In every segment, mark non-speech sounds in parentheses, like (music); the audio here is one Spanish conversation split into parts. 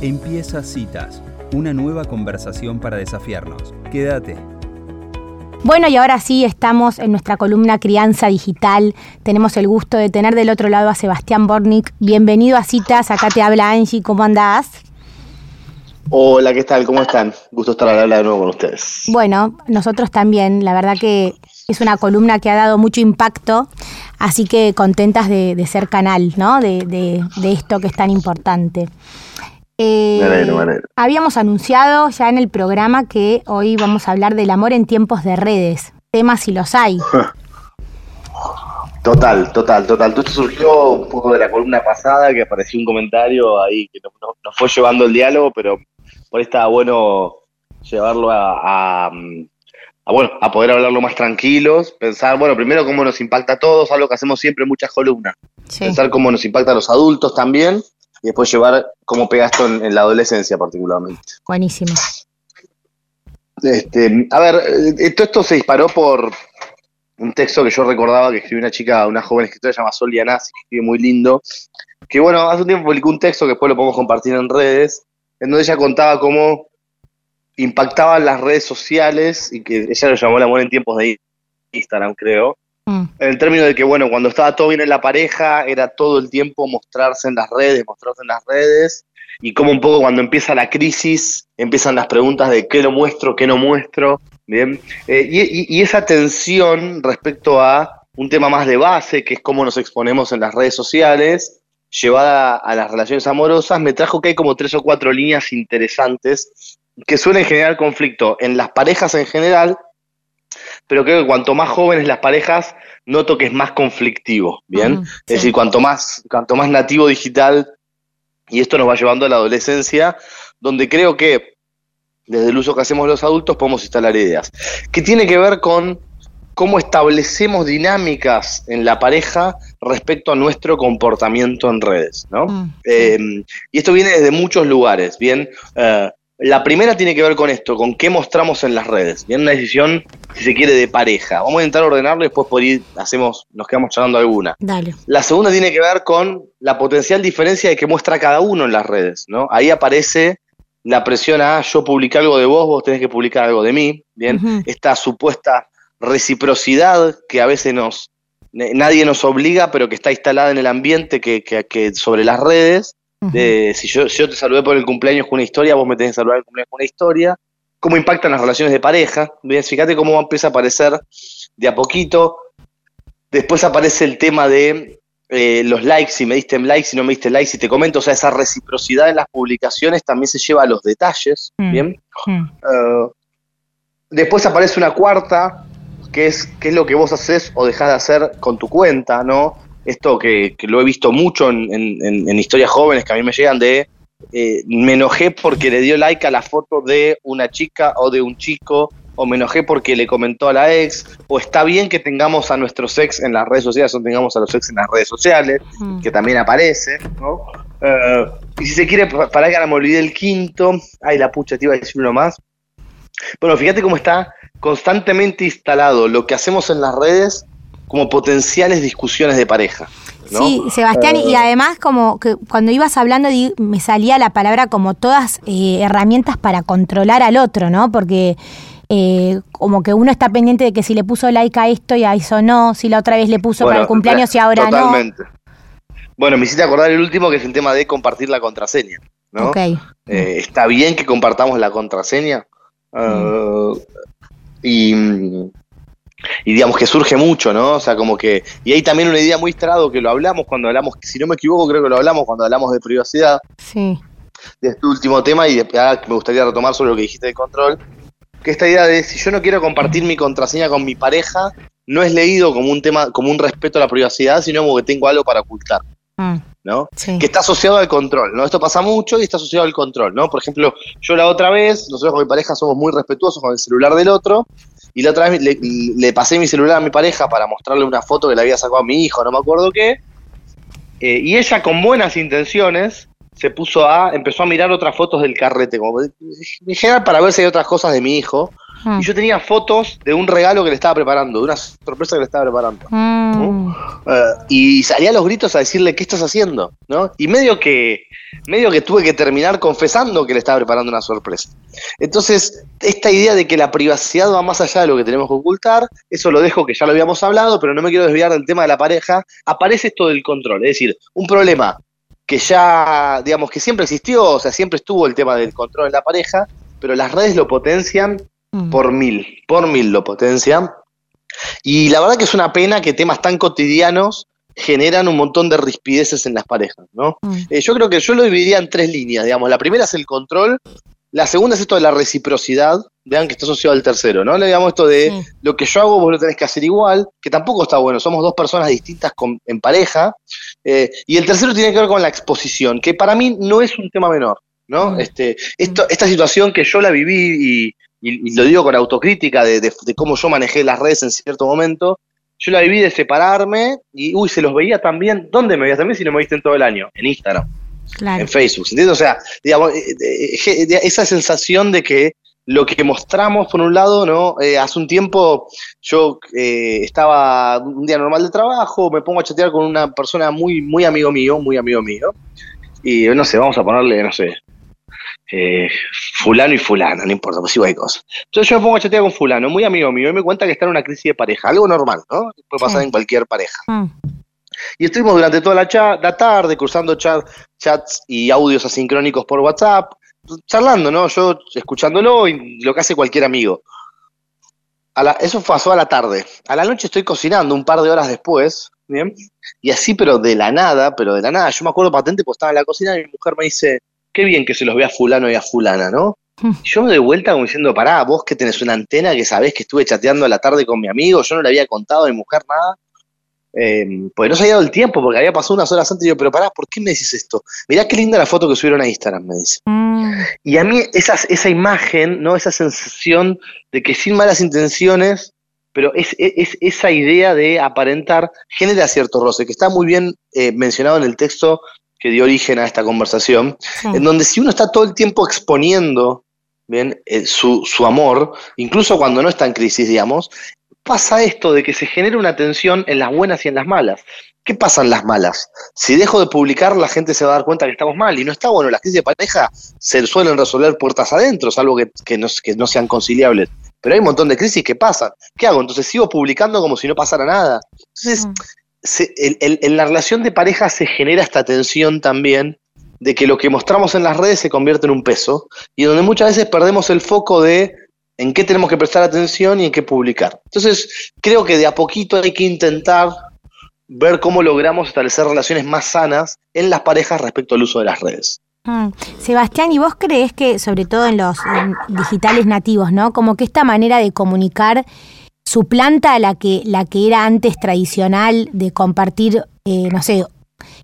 Empieza Citas, una nueva conversación para desafiarnos. Quédate. Bueno, y ahora sí estamos en nuestra columna Crianza Digital. Tenemos el gusto de tener del otro lado a Sebastián Bornik. Bienvenido a Citas, acá te habla Angie, ¿cómo andás? Hola, ¿qué tal? ¿Cómo están? Gusto estar al habla de nuevo con ustedes. Bueno, nosotros también, la verdad que es una columna que ha dado mucho impacto, así que contentas de, ser canal, ¿no? De, de esto que es tan importante. Eh, habíamos anunciado ya en el programa que hoy vamos a hablar del amor en tiempos de redes, temas si los hay. (laughs) Total, total, total. Todo esto surgió un poco de la columna pasada, que apareció un comentario ahí que nos, fue llevando el diálogo, pero por ahí estaba bueno llevarlo a, bueno, a poder hablarlo más tranquilos, pensar, bueno, primero cómo nos impacta a todos, algo que hacemos siempre en muchas columnas. Pensar cómo nos impacta a los adultos también, y después llevar cómo pega esto en, la adolescencia particularmente. Buenísimo. Este, a ver, eh, todo esto se disparó por un texto que yo recordaba que escribió una chica, una joven escritora llamada Sol Yanasi, que escribe muy lindo, que bueno, hace un tiempo publicó un texto que después lo podemos compartir en redes, en donde ella contaba cómo impactaban las redes sociales y que ella lo llamó el amor en tiempos de Instagram, creo, Mm. En el término de que, bueno, cuando estaba todo bien en la pareja, era todo el tiempo mostrarse en las redes, mostrarse en las redes, y como un poco cuando empieza la crisis, empiezan las preguntas de qué lo muestro, qué no muestro, ¿bien? Eh, y, esa tensión respecto a un tema más de base, que es cómo nos exponemos en las redes sociales, llevada a las relaciones amorosas, me trajo que hay como tres o cuatro líneas interesantes que suelen generar conflicto en las parejas en general, pero creo que cuanto más jóvenes las parejas, noto que es más conflictivo, ¿bien? es decir, cuanto más, cuanto más nativo digital, y esto nos va llevando a la adolescencia, donde creo que desde el uso que hacemos los adultos podemos instalar ideas. Que tiene que ver con cómo establecemos dinámicas en la pareja respecto a nuestro comportamiento en redes, ¿no? Mm, eh, y esto viene desde muchos lugares, ¿bien? Eh, la primera tiene que ver con esto, con qué mostramos en las redes. Bien, una decisión, si se quiere, de pareja. Vamos a intentar ordenarlo y después por ir hacemos, nos quedamos charlando alguna. Dale. La segunda tiene que ver con la potencial diferencia de que muestra cada uno en las redes, ¿no? Ahí aparece la presión a yo publicar algo de vos, vos tenés que publicar algo de mí, ¿bien? Esta supuesta reciprocidad que a veces nos nadie nos obliga, pero que está instalada en el ambiente que, que, que sobre las redes de, si yo, yo te saludé por el cumpleaños con una historia, vos me tenés que saludar el cumpleaños con una historia. Cómo impactan las relaciones de pareja. Bien, fíjate cómo empieza a aparecer de a poquito. Después aparece el tema de eh, los likes, si me diste likes, si no me diste likes, si te comento, o sea, esa reciprocidad en las publicaciones también se lleva a los detalles, mm. ¿bien? Mm. Eh, después aparece una cuarta, que es qué es lo que vos haces o dejás de hacer con tu cuenta, ¿no? Esto que, lo he visto mucho en, historias jóvenes que a mí me llegan de eh, me enojé porque le dio like a la foto de una chica o de un chico, o me enojé porque le comentó a la ex, o está bien que tengamos a nuestros ex en las redes sociales o tengamos a los ex en las redes sociales, mm. que también aparece, ¿no? Eh, y si se quiere, para que me olvidé el quinto, ay la pucha, te iba a decir uno más. Bueno, fíjate cómo está constantemente instalado lo que hacemos en las redes como potenciales discusiones de pareja. Sí, Sebastián, y eh, además como que cuando ibas hablando me salía la palabra como todas eh, herramientas para controlar al otro, ¿no? Porque eh, como que uno está pendiente de que si le puso like a esto y a eso no, si la otra vez le puso para el cumpleaños y ahora totalmente. no. Bueno, me hiciste acordar el último que es el tema de compartir la contraseña, ¿no? está bien que compartamos la contraseña. Mm. y y digamos que surge mucho, ¿no? O sea, como que. Y hay también una idea muy estrado que lo hablamos cuando hablamos, si no me equivoco, creo que lo hablamos cuando hablamos de privacidad. Sí. De este último tema, y ah, me gustaría retomar sobre lo que dijiste de control. Que esta idea de si yo no quiero compartir mi contraseña con mi pareja, no es leído como un tema, como un respeto a la privacidad, sino como que tengo algo para ocultar. Mm. ¿no? Que está asociado al control, ¿no? Esto pasa mucho y está asociado al control, ¿no? Por ejemplo, yo la otra vez, nosotros con mi pareja somos muy respetuosos con el celular del otro, y la otra vez le, pasé mi celular a mi pareja para mostrarle una foto que le había sacado a mi hijo, no me acuerdo qué. Eh, y ella con buenas intenciones se puso a, empezó a mirar otras fotos del carrete, como en general para ver si hay otras cosas de mi hijo. Y yo tenía fotos de un regalo que le estaba preparando, de una sorpresa que le estaba preparando. Mm. Eh, y salía a los gritos a decirle, ¿qué estás haciendo? ¿No? Y medio que, medio que tuve que terminar confesando que le estaba preparando una sorpresa. Entonces, esta idea de que la privacidad va más allá de lo que tenemos que ocultar, eso lo dejo que ya lo habíamos hablado, pero no me quiero desviar del tema de la pareja, aparece esto del control, es decir, un problema que ya, digamos, que siempre existió, o sea, siempre estuvo el tema del control en la pareja, pero las redes lo potencian Mm. por mil, por mil lo potencian. Y la verdad que es una pena que temas tan cotidianos generan un montón de rispideces en las parejas, ¿no? Mm. Eh, yo creo que yo lo dividiría en tres líneas, digamos. La primera es el control, la segunda es esto de la reciprocidad, vean que está asociado al tercero, ¿no? Le digamos esto de Sí. lo que yo hago vos lo tenés que hacer igual, que tampoco está bueno, somos dos personas distintas con- en pareja. Eh, y el tercero tiene que ver con la exposición, que para mí no es un tema menor, ¿no? Mm. Este, esto, esta situación que yo la viví y, y- y lo digo con autocrítica de, de- de cómo yo manejé las redes en cierto momento, yo la viví de separarme y, uy, se los veía también. ¿Dónde me veías también si no me viste en todo el año? En Instagram Claro. en Facebook, ¿entiendes? O sea, digamos, eh, eh, eh, esa sensación de que lo que mostramos, por un lado, ¿no? Eh, hace un tiempo yo eh, estaba un día normal de trabajo, me pongo a chatear con una persona muy, muy amigo mío, muy amigo mío, y no sé, vamos a ponerle, no sé, eh, fulano y fulana, no importa, pues igual hay cosas. Entonces yo me pongo a chatear con fulano, muy amigo mío, y me cuenta que está en una crisis de pareja, algo normal, ¿no? Puede pasar Sí. en cualquier pareja. Mm. Y estuvimos durante toda la, cha- la tarde cruzando chat- chats y audios asincrónicos por WhatsApp, charlando, ¿no? Yo escuchándolo y lo que hace cualquier amigo. A la- eso pasó a la tarde. A la noche estoy cocinando un par de horas después, ¿bien? Y así, pero de la nada, pero de la nada. Yo me acuerdo patente porque estaba en la cocina y mi mujer me dice, qué bien que se los vea a fulano y a fulana, ¿no? Hmm. Y yo me doy vuelta como diciendo, pará, vos que tenés una antena que sabés que estuve chateando a la tarde con mi amigo, yo no le había contado a mi mujer nada. Eh, pues no se había dado el tiempo porque había pasado unas horas antes y yo, pero pará, ¿por qué me decís esto? Mirá qué linda la foto que subieron a Instagram, me dice. Mm. Y a mí esas, esa imagen, ¿no? Esa sensación de que sin malas intenciones, pero es, es- es esa idea de aparentar, genera cierto roce, que está muy bien eh, mencionado en el texto que dio origen a esta conversación, Sí. en donde si uno está todo el tiempo exponiendo bien eh, su, su amor, incluso cuando no está en crisis, digamos, pasa esto de que se genera una tensión en las buenas y en las malas. ¿Qué pasa en las malas? Si dejo de publicar, la gente se va a dar cuenta que estamos mal y no está bueno. Las crisis de pareja se suelen resolver puertas adentro, salvo que, que no, que no sean conciliables. Pero hay un montón de crisis que pasan. ¿Qué hago? Entonces sigo publicando como si no pasara nada. Entonces, Mm. En la relación de pareja se genera esta tensión también de que lo que mostramos en las redes se convierte en un peso y donde muchas veces perdemos el foco de en qué tenemos que prestar atención y en qué publicar. Entonces, creo que de a poquito hay que intentar ver cómo logramos establecer relaciones más sanas en las parejas respecto al uso de las redes. Mm. Sebastián, ¿y vos crees que, sobre todo en los digitales nativos, ¿no? Como que esta manera de comunicar suplanta a la que, la que era antes tradicional de compartir, eh, no sé,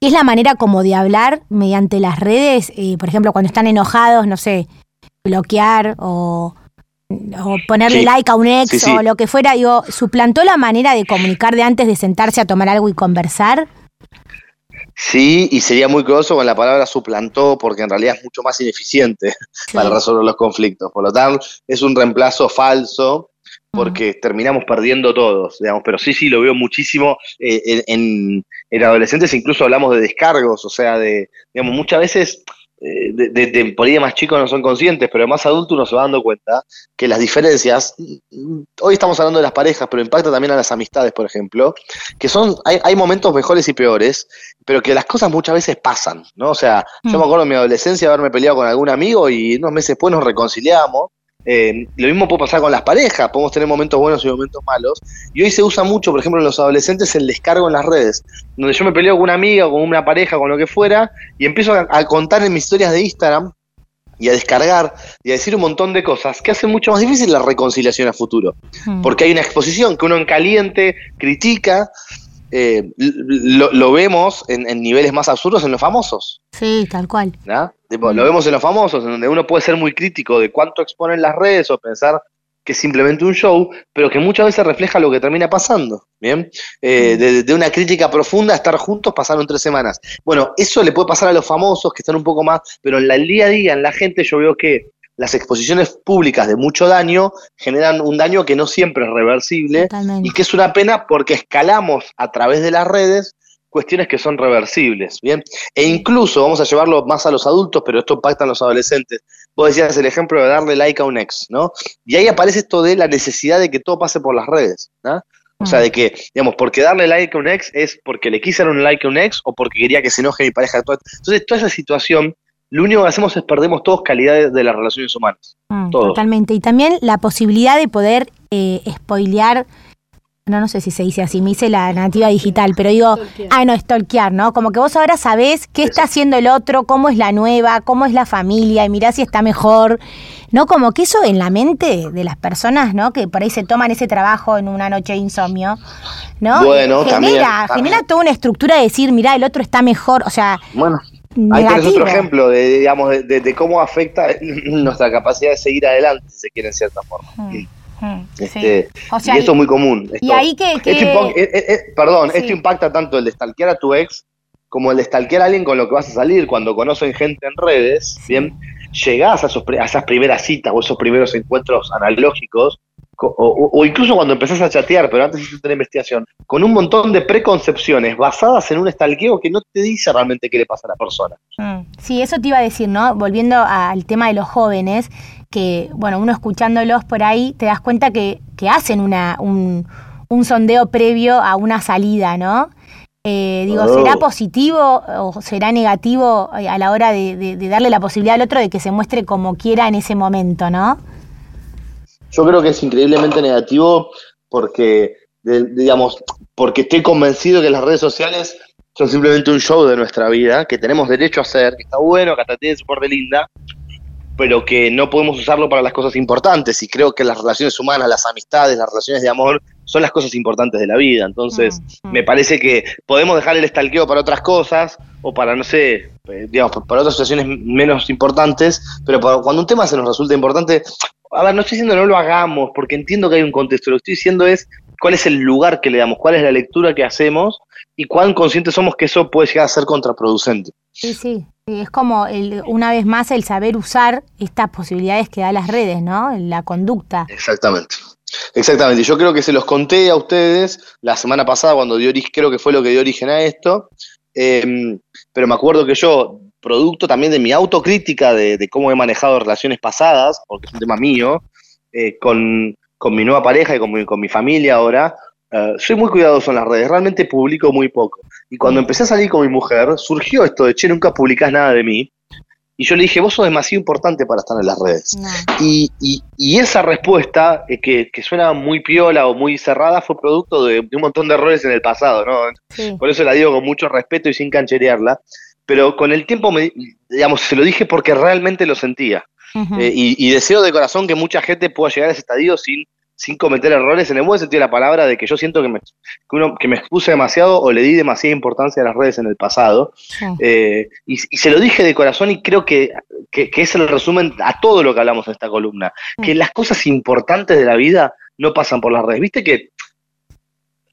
es la manera como de hablar mediante las redes, eh, por ejemplo, cuando están enojados, no sé, bloquear o, o ponerle Sí. like a un ex Sí, sí. o lo que fuera, digo, ¿suplantó la manera de comunicar de antes de sentarse a tomar algo y conversar? Sí, y sería muy curioso con la palabra suplantó, porque en realidad es mucho más ineficiente (laughs) para resolver los conflictos. Por lo tanto, es un reemplazo falso, porque terminamos perdiendo todos, digamos. Pero sí, sí, lo veo muchísimo eh, en, en- en adolescentes, incluso hablamos de descargos, o sea, de, digamos, muchas veces. eh, De, de, de- por ahí de más chicos no son conscientes, pero más adulto uno se va dando cuenta que las diferencias, mm, hoy estamos hablando de las parejas, pero impacta también a las amistades, por ejemplo, que son, hay, hay momentos mejores y peores, pero que las cosas muchas veces pasan, ¿no? O sea, yo Mm. me acuerdo en mi adolescencia haberme peleado con algún amigo y unos meses después nos reconciliamos. Eh, lo mismo puede pasar con las parejas, podemos tener momentos buenos y momentos malos. Y hoy se usa mucho, por ejemplo, en los adolescentes el descargo en las redes, donde yo me peleo con una amiga, con una pareja, con lo que fuera, y empiezo a, a contar en mis historias de Instagram y a descargar y a decir un montón de cosas que hacen mucho más difícil la reconciliación a futuro Mm. porque hay una exposición que uno en caliente critica, eh, lo, lo vemos en, en niveles más absurdos en los famosos, Sí, tal cual. ¿no? Tipo, Lo vemos en los famosos, en donde uno puede ser muy crítico de cuánto exponen las redes o pensar que es simplemente un show, pero que muchas veces refleja lo que termina pasando, ¿bien? Eh, de, de una crítica profunda, estar juntos pasaron tres semanas. Bueno, eso le puede pasar a los famosos que están un poco más, pero en la- el día a día, en la gente, yo veo que las exposiciones públicas de mucho daño generan un daño que no siempre es reversible Totalmente. y que es una pena porque escalamos a través de las redes cuestiones que son reversibles, ¿bien? E incluso, vamos a llevarlo más a los adultos, pero esto impacta en los adolescentes. Vos decías el ejemplo de darle like a un ex, ¿no? Y ahí aparece esto de la necesidad de que todo pase por las redes, ¿no? O sea, de que, digamos, porque darle like a un ex es porque le quise dar un like a un ex o porque quería que se enoje mi pareja. Entonces, toda esa situación, lo único que hacemos es perdemos todos calidad de las relaciones humanas. Mm, Todos. totalmente. Y también la posibilidad de poder eh, spoilear, no, no sé si se dice así, me hice la nativa digital, pero digo, ah, no, stalkear, ¿no? Como que vos ahora sabés qué está haciendo el otro, cómo es la nueva, cómo es la familia, y mirá si está mejor. ¿No? Como que eso en la mente de las personas, ¿no? Que por ahí se toman ese trabajo en una noche de insomnio, ¿no? Bueno, genera, también, también. genera toda una estructura de decir, mirá, el otro está mejor, o sea, Bueno, Ahí tenés otro ejemplo de, digamos, de, de- de cómo afecta (laughs) nuestra capacidad de seguir adelante, si se quiere, en cierta forma. Mm, mm, sí. Este, O sea, y esto es muy común. y ahí que- que- esto impo- eh, eh, eh, perdón, Sí. esto impacta tanto el de stalkear a tu ex como el de stalkear a alguien con lo que vas a salir. Cuando conocen gente en redes, bien, llegás a, esos a esas primeras citas o esos primeros encuentros analógicos, co- o, incluso cuando empezás a chatear, pero antes hiciste una investigación, con un montón de preconcepciones basadas en un stalkeo que no te dice realmente qué le pasa a la persona. Mm, Sí, eso te iba a decir, ¿no? Volviendo al tema de los jóvenes, que, bueno, uno escuchándolos por ahí, te das cuenta que, que hacen una, un, un sondeo previo a una salida, ¿no? Eh, digo, Oh. ¿será positivo o será negativo eh, a la hora de, de- de darle la posibilidad al otro de que se muestre como quiera en ese momento, ¿no? Yo creo que es increíblemente negativo porque, de- digamos, porque estoy convencido que las redes sociales son simplemente un show de nuestra vida, que tenemos derecho a hacer, que está bueno, que hasta tiene su parte linda, pero que no podemos usarlo para las cosas importantes. Y creo que las relaciones humanas, las amistades, las relaciones de amor, son las cosas importantes de la vida. Entonces, Mm, mm. me parece que podemos dejar el estalqueo para otras cosas o para, no sé, eh, digamos, para otras situaciones menos importantes, pero para- cuando un tema se nos resulta importante, a ver, no estoy diciendo no lo hagamos, porque entiendo que hay un contexto, lo que estoy diciendo es cuál es el lugar que le damos, cuál es la lectura que hacemos y cuán conscientes somos que eso puede llegar a ser contraproducente. Sí, sí. Es como, el, una vez más, el saber usar estas posibilidades que da las redes, ¿no? La conducta. Exactamente. Exactamente. Yo creo que se los conté a ustedes la semana pasada cuando dio origen, creo que fue lo que dio origen a esto. eh, pero me acuerdo que yo, producto también de mi autocrítica de, de cómo he manejado relaciones pasadas, porque es un tema mío, eh, con, con mi nueva pareja y con mi, con mi familia ahora, eh, soy muy cuidadoso en las redes, realmente publico muy poco. Y cuando empecé a salir con mi mujer, surgió esto de, che, nunca publicás nada de mí. Y yo le dije, vos sos demasiado importante para estar en las redes. Y, y- y esa respuesta, eh, que, que suena muy piola o muy cerrada, fue producto de, de un montón de errores en el pasado, ¿no? Sí. Por eso la digo con mucho respeto y sin cancherearla. Pero con el tiempo, me, digamos, se lo dije porque realmente lo sentía. Eh, y, y deseo de corazón que mucha gente pueda llegar a ese estadio sin, sin cometer errores, en el buen sentido de la palabra, de que yo siento que me, que uno, que me expuse demasiado o le di demasiada importancia a las redes en el pasado. Eh, y, y se lo dije de corazón y creo que, que, que es el resumen a todo lo que hablamos en esta columna. Que Mm. las cosas importantes de la vida no pasan por las redes. Viste que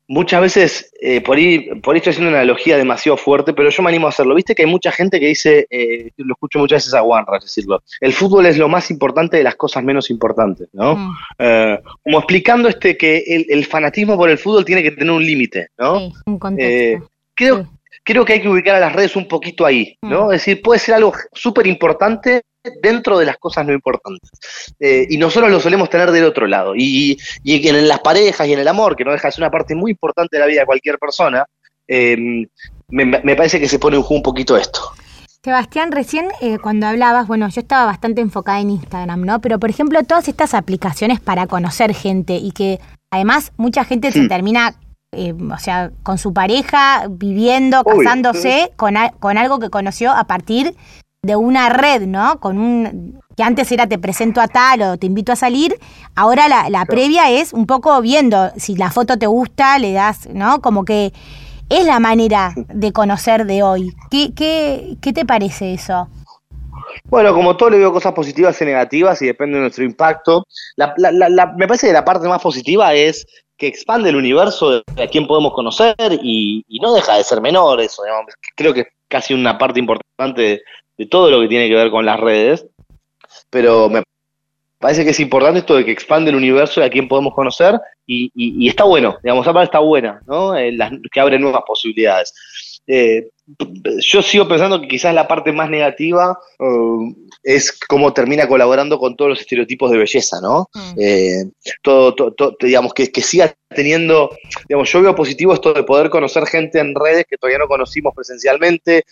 muchas veces, eh, por, ahí, por ahí estoy haciendo una analogía demasiado fuerte, pero yo me animo a hacerlo. Viste que hay mucha gente que dice, eh, lo escucho muchas veces a Wanras decirlo, el fútbol es lo más importante de las cosas menos importantes, ¿no? Mm, Eh, como explicando este que el, el fanatismo por el fútbol tiene que tener un límite, ¿no? sí, un contexto. Eh, creo, Sí. creo que hay que ubicar a las redes un poquito ahí, ¿no? Mm. Es decir, puede ser algo súper importante dentro de las cosas no importantes. Eh, y nosotros lo solemos tener del otro lado. Y, y en las parejas y en el amor, que no deja de ser una parte muy importante de la vida de cualquier persona, eh, me, me parece que se pone en juego un poquito esto. Sebastián, recién eh, cuando hablabas, bueno, yo estaba bastante enfocada en Instagram, ¿no? Pero por ejemplo, todas estas aplicaciones para conocer gente y que además mucha gente se Sí. termina, eh, o sea, con su pareja, viviendo, casándose con, a- con algo que conoció a partir de una red, ¿no? Con un que antes era te presento a tal o te invito a salir, ahora la, la previa es un poco viendo si la foto te gusta, le das, ¿no? Como que es la manera de conocer de hoy. ¿Qué, qué, qué te parece eso? Bueno, como todo le veo cosas positivas y negativas y depende de nuestro impacto. La- la- la- la- me parece que la parte más positiva es que expande el universo de a quién podemos conocer y, y no deja de ser menor eso. digamos. Creo que es casi una parte importante de, todo lo que tiene que ver con las redes. Pero me parece que es importante esto de que expande el universo de a quién podemos conocer y, está bueno, digamos, esa parte está buena, ¿no? Eh, que abre nuevas posibilidades. Eh, yo sigo pensando que quizás la parte más negativa uh, es cómo termina colaborando con todos los estereotipos de belleza, ¿no? Mm. Eh, todo, digamos, que, que siga teniendo, digamos, yo veo positivo esto de poder conocer gente en redes que todavía no conocimos presencialmente,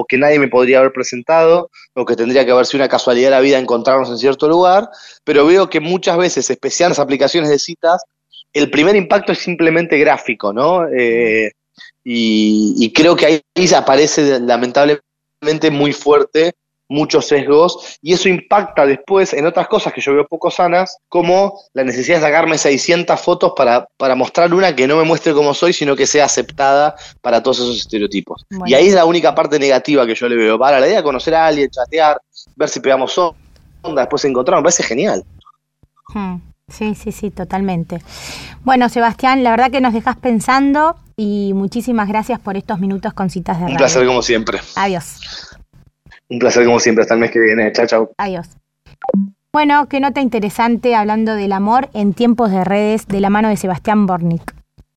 o que nadie me podría haber presentado, o que tendría que haber sido una casualidad de la vida encontrarnos en cierto lugar, pero veo que muchas veces, especialmente en las aplicaciones de citas, el primer impacto es simplemente gráfico, ¿no? Eh, y, creo que ahí aparece lamentablemente muy fuerte muchos sesgos y eso impacta después en otras cosas que yo veo poco sanas, como la necesidad de sacarme 600 fotos para, para mostrar una que no me muestre como soy, sino que sea aceptada para todos esos estereotipos. Y ahí es la única parte negativa que yo le veo. Para la idea de conocer a alguien, chatear, ver si pegamos onda, después encontrar, me parece genial. Hmm. Sí, sí, sí, totalmente. Bueno, Sebastián, la verdad que nos dejas pensando y muchísimas gracias por estos minutos con citas de radio. Un placer como siempre. Adiós. Un placer como siempre, hasta el mes que viene. Chao, chao. Adiós. Bueno, qué nota interesante hablando del amor en tiempos de redes de la mano de Sebastián Bornik.